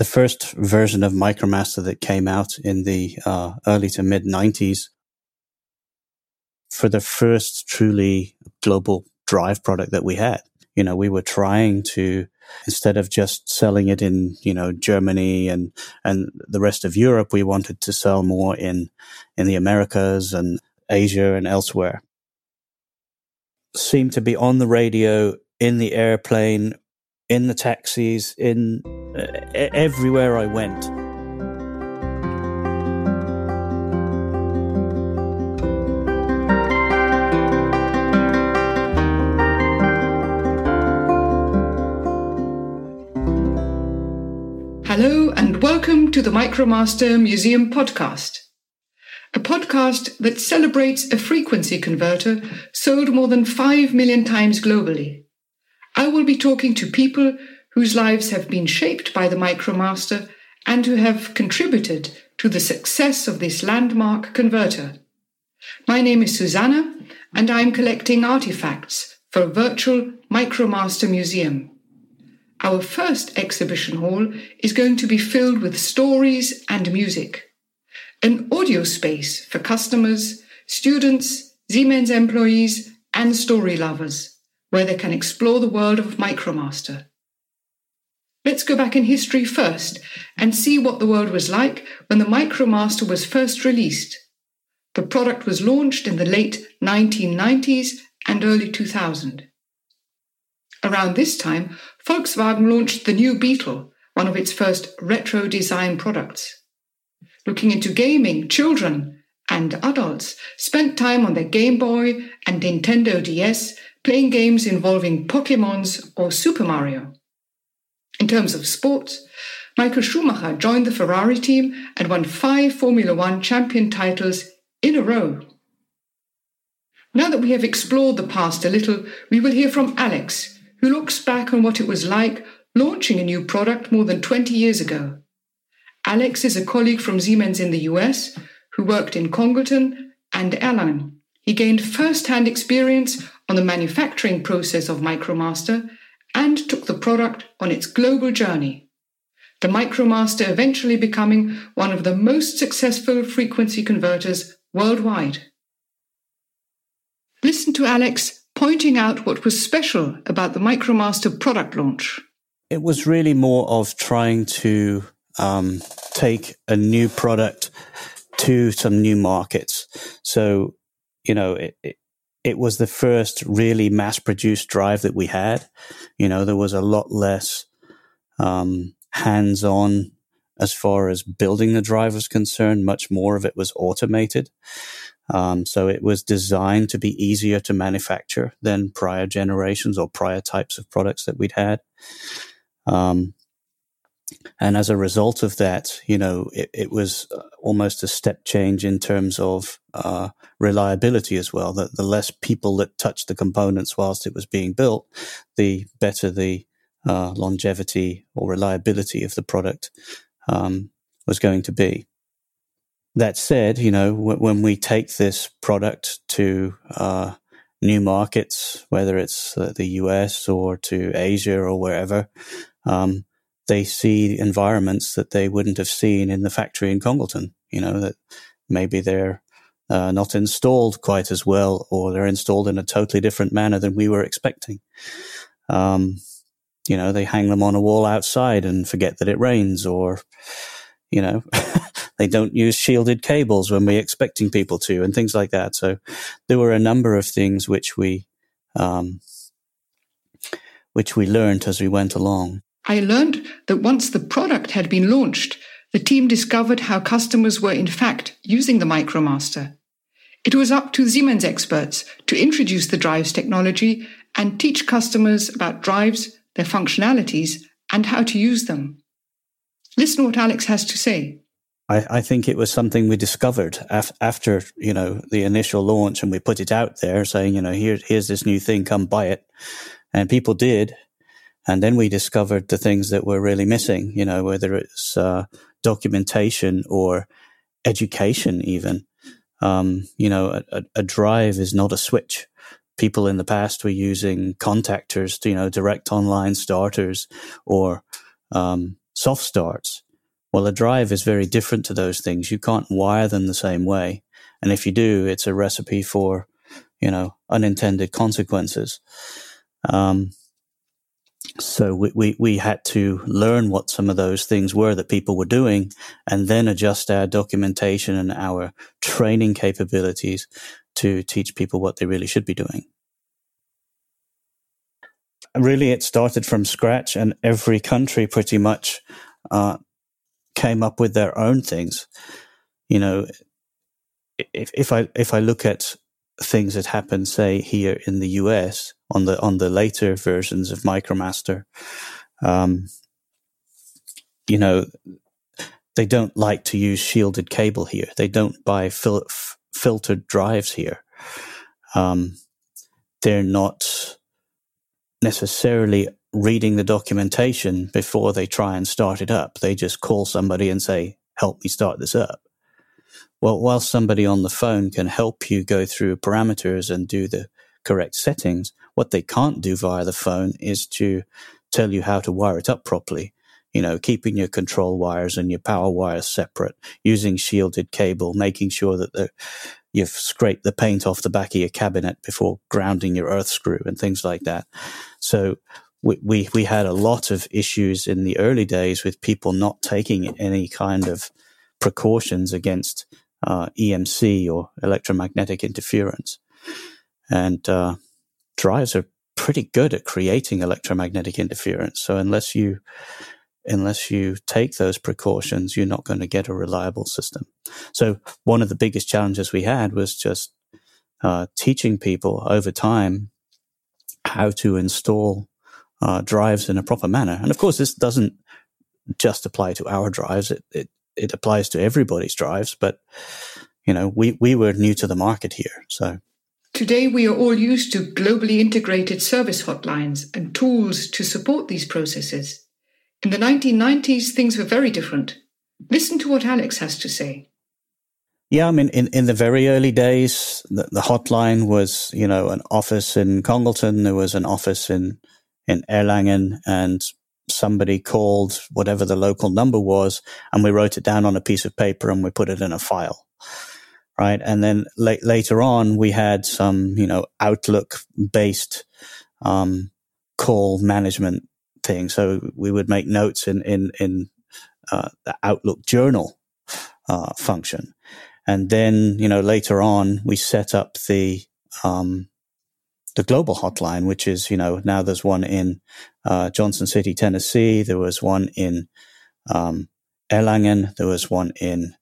the first version of Micromaster that came out in the uh, early to mid 90s for the first truly global drive product that we had. You know, we were trying to instead of just selling it in, you know, Germany and and the rest of Europe, we wanted to sell more in in the Americas and Asia and elsewhere. Seemed to be on the radio, in the airplane, in the taxis, in uh, everywhere I went. Hello and welcome to the Micromaster Museum podcast, a podcast that celebrates a frequency converter sold more than 5 million times globally. I will be talking to people whose lives have been shaped by the Micromaster and who have contributed to the success of this landmark converter. My name is Susanna, and I'm collecting artifacts for a virtual Micromaster museum. Our first exhibition hall is going to be filled with stories and music, an audio space for customers, students, Siemens employees, and story lovers where they can explore the world of Micromaster. Let's go back in history first and see what the world was like when the Micromaster was first released. The product was launched in the late 1990s and early 2000. Around this time, Volkswagen launched the new Beetle, one of its first retro design products. Looking into gaming, children and adults spent time on their Game Boy and Nintendo DS playing games involving Pokemons or Super Mario. In terms of sports, Michael Schumacher joined the Ferrari team and won five Formula One champion titles in a row. Now that we have explored the past a little, we will hear from Alex, who looks back on what it was like launching a new product more than 20 years ago. Alex is a colleague from Siemens in the US who worked in Congleton and Erlangen. He gained first hand experience on the manufacturing process of Micromaster and took the product on its global journey. The Micromaster eventually becoming one of the most successful frequency converters worldwide. Listen to Alex pointing out what was special about the Micromaster product launch. It was really more of trying to um, take a new product to some new markets. So, you know, it, it, it was the first really mass produced drive that we had. You know, there was a lot less um, hands on as far as building the drive was concerned. Much more of it was automated. Um, so it was designed to be easier to manufacture than prior generations or prior types of products that we'd had. Um, and as a result of that, you know, it, it, was uh, almost a step change in terms of uh, reliability as well. That the less people that touched the components whilst it was being built, the better the uh, longevity or reliability of the product um, was going to be. That said, you know, w- when we take this product to uh, new markets, whether it's uh, the US or to Asia or wherever, um, they see environments that they wouldn't have seen in the factory in Congleton. You know, that maybe they're uh, not installed quite as well, or they're installed in a totally different manner than we were expecting. Um, you know, they hang them on a wall outside and forget that it rains, or, you know, they don't use shielded cables when we're expecting people to, and things like that. So there were a number of things which we, um, which we learned as we went along. I learned that once the product had been launched, the team discovered how customers were in fact using the Micromaster. It was up to Siemens experts to introduce the drives technology and teach customers about drives, their functionalities, and how to use them. Listen what Alex has to say. I, I think it was something we discovered af- after, you know, the initial launch and we put it out there saying, you know, here, here's this new thing, come buy it. And people did. And then we discovered the things that were really missing, you know, whether it's uh, documentation or education, even. Um, you know, a, a, drive is not a switch. People in the past were using contactors, to, you know, direct online starters or, um, soft starts. Well, a drive is very different to those things. You can't wire them the same way. And if you do, it's a recipe for, you know, unintended consequences. Um, so we, we, we had to learn what some of those things were that people were doing and then adjust our documentation and our training capabilities to teach people what they really should be doing. Really, it started from scratch and every country pretty much, uh, came up with their own things. You know, if, if I, if I look at things that happen, say here in the US on the on the later versions of MicroMaster, um, you know, they don't like to use shielded cable here. They don't buy fil- f- filtered drives here. Um, they're not necessarily reading the documentation before they try and start it up. They just call somebody and say, "Help me start this up." Well, while somebody on the phone can help you go through parameters and do the correct settings, what they can't do via the phone is to tell you how to wire it up properly. You know, keeping your control wires and your power wires separate, using shielded cable, making sure that the, you've scraped the paint off the back of your cabinet before grounding your earth screw and things like that. So we, we, we had a lot of issues in the early days with people not taking any kind of precautions against uh, EMC or electromagnetic interference. And uh, drives are pretty good at creating electromagnetic interference. So unless you unless you take those precautions, you're not going to get a reliable system. So one of the biggest challenges we had was just uh, teaching people over time how to install uh, drives in a proper manner. And of course, this doesn't just apply to our drives. It, it it applies to everybody's drives, but you know, we, we were new to the market here. So today we are all used to globally integrated service hotlines and tools to support these processes. In the 1990s, things were very different. Listen to what Alex has to say. Yeah, I mean, in, in the very early days, the, the hotline was, you know, an office in Congleton. There was an office in, in Erlangen and somebody called whatever the local number was and we wrote it down on a piece of paper and we put it in a file. Right. And then la- later on, we had some, you know, Outlook based, um, call management thing. So we would make notes in, in, in, uh, the Outlook journal, uh, function. And then, you know, later on, we set up the, um, the global hotline, which is, you know, now there's one in uh, Johnson City, Tennessee. There was one in um, Erlangen. There was one in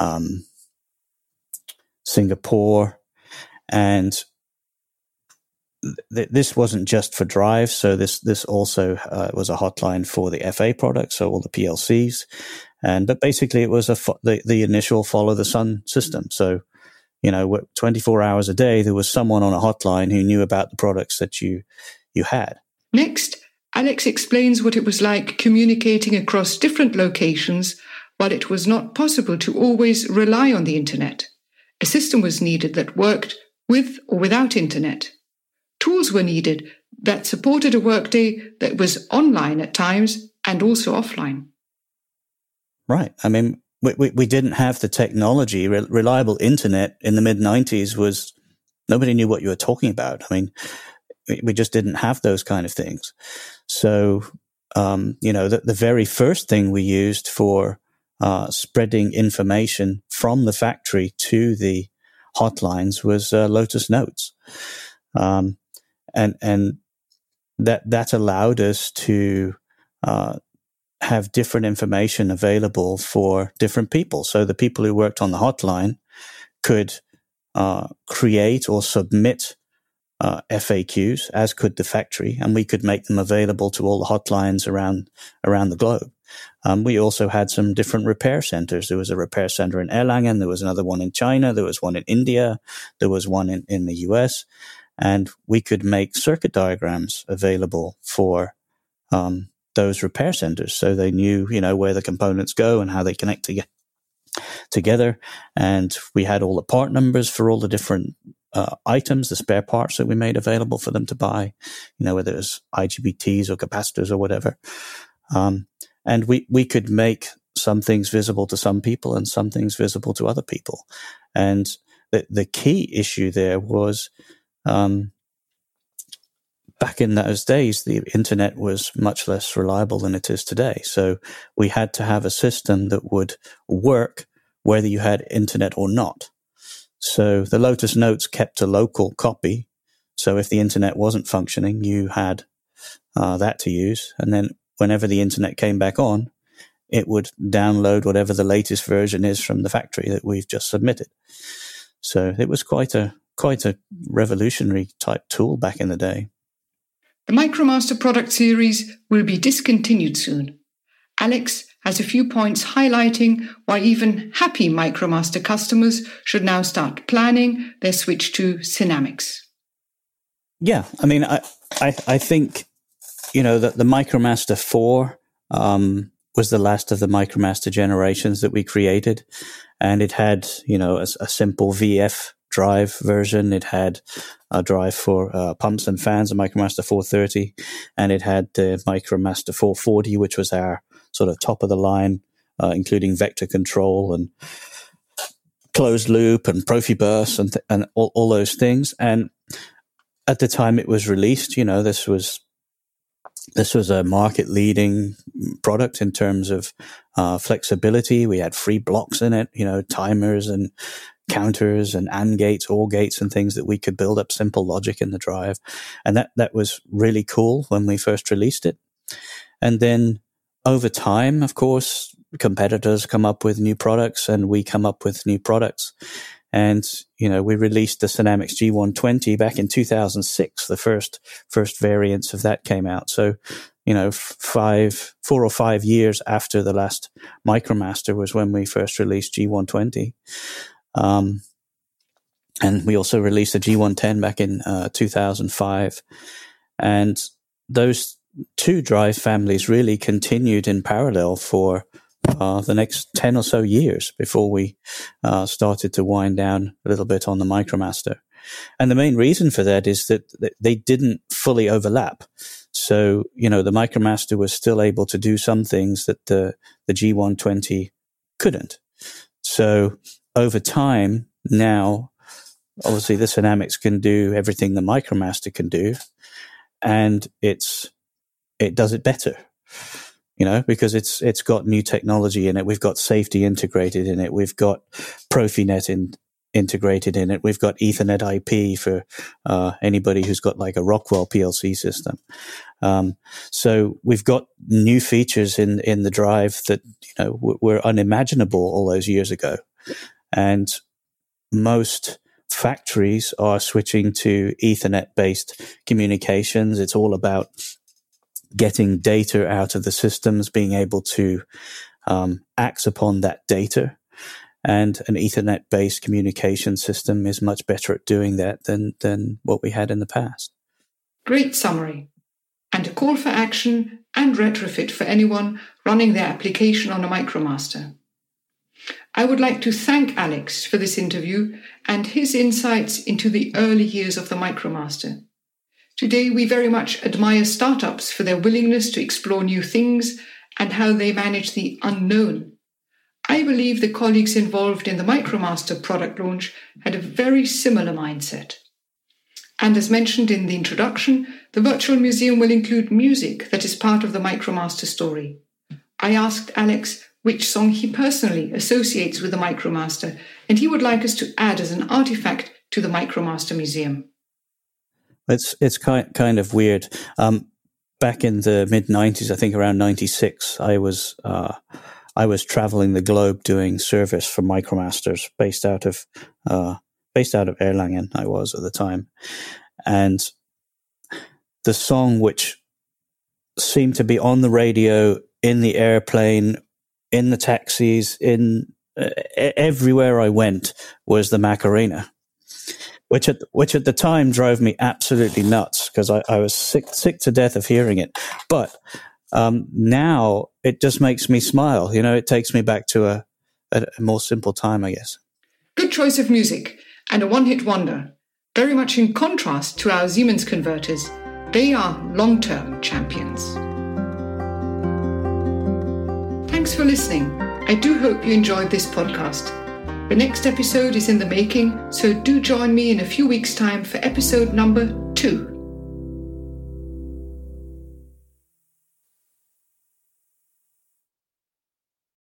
um, Singapore. And th- this wasn't just for drive. So this, this also uh, was a hotline for the FA products, so all the PLCs. And, but basically it was a, fo- the, the initial follow the sun system. So, you know, 24 hours a day, there was someone on a hotline who knew about the products that you, you had. Next, Alex explains what it was like communicating across different locations while it was not possible to always rely on the internet. A system was needed that worked with or without internet. Tools were needed that supported a workday that was online at times and also offline. Right. I mean, we, we, we didn't have the technology. Re- reliable internet in the mid 90s was nobody knew what you were talking about. I mean, we just didn't have those kind of things. So, um, you know, the, the, very first thing we used for uh, spreading information from the factory to the hotlines was uh, Lotus Notes, um, and and that that allowed us to uh, have different information available for different people. So the people who worked on the hotline could uh, create or submit uh, FAQs, as could the factory, and we could make them available to all the hotlines around around the globe. Um, we also had some different repair centers. There was a repair center in Erlangen. There was another one in China. There was one in India. There was one in, in the US. And we could make circuit diagrams available for um, those repair centers. So they knew, you know, where the components go and how they connect to- together. And we had all the part numbers for all the different uh, items, the spare parts that we made available for them to buy, you know, whether it's IGBTs or capacitors or whatever. Um, and we we could make some things visible to some people and some things visible to other people. And the the key issue there was. Um, back in those days, the internet was much less reliable than it is today. So we had to have a system that would work whether you had internet or not. So the Lotus Notes kept a local copy. So if the internet wasn't functioning, you had uh, that to use. And then whenever the internet came back on, it would download whatever the latest version is from the factory that we've just submitted. So it was quite a quite a revolutionary type tool back in the day. The MicroMaster product series will be discontinued soon. Alex has a few points highlighting why even happy MicroMaster customers should now start planning their switch to Sinamics. Yeah, I mean, I, I, I think, you know, that the MicroMaster 4 um, was the last of the MicroMaster generations that we created. And it had, you know, a, a simple VF drive version. It had a drive for uh, pumps and fans, a MicroMaster 430, and it had the MicroMaster 440, which was our sort of top of the line, uh, including vector control and closed loop and Profibus and th- and all, all those things. And at the time it was released, you know, this was this was a market leading product in terms of uh, flexibility. We had free blocks in it, you know, timers and counters and AND gates, OR gates and things that we could build up simple logic in the drive. And that, that was really cool when we first released it. And then over time, of course, competitors come up with new products and we come up with new products. And, you know, we released the Sinamics G120 back in 2006. The first, first variants of that came out. So, you know, five, four or five years after the last Micromaster was when we first released G120. Um, and we also released the G110 back in uh, 2005. And those two drive families really continued in parallel for uh, the next 10 or so years before we uh, started to wind down a little bit on the Micromaster. And the main reason for that is that they didn't fully overlap. So, you know, the Micromaster was still able to do some things that the, the G120 couldn't. So over time, now, obviously the Sinamics can do everything the Micromaster can do, and it's it does it better. You know, because it's it's got new technology in it. We've got safety integrated in it. We've got Profinet in, integrated in it. We've got Ethernet IP for uh, anybody who's got like a Rockwell PLC system. Um, so we've got new features in in the drive that you know were unimaginable all those years ago. And most factories are switching to Ethernet based communications. It's all about getting data out of the systems, being able to um, act upon that data. And an Ethernet based communication system is much better at doing that than, than what we had in the past. Great summary. And a call for action and retrofit for anyone running their application on a MicroMaster. I would like to thank Alex for this interview and his insights into the early years of the MicroMaster. Today, we very much admire startups for their willingness to explore new things and how they manage the unknown. I believe the colleagues involved in the MicroMaster product launch had a very similar mindset. And as mentioned in the introduction, the virtual museum will include music that is part of the MicroMaster story. I asked Alex which song he personally associates with the Micromaster, and he would like us to add as an artifact to the Micromaster Museum. It's it's kind kind of weird. Um, back in the mid '90s, I think around '96, I was uh, I was traveling the globe doing service for Micromasters, based out of uh, based out of Erlangen. I was at the time, and the song which seemed to be on the radio in the airplane in the taxis, in uh, everywhere I went was the Macarena, which at which at the time drove me absolutely nuts because I, I, was sick sick to death of hearing it. But um, now it just makes me smile. You know, it takes me back to a, a, more simple time, I guess. Good choice of music and a one hit wonder. Very much in contrast to our Siemens converters, they are long term champions. Thanks for listening. I do hope you enjoyed this podcast. The next episode is in the making, so do join me in a few weeks' time for episode number two.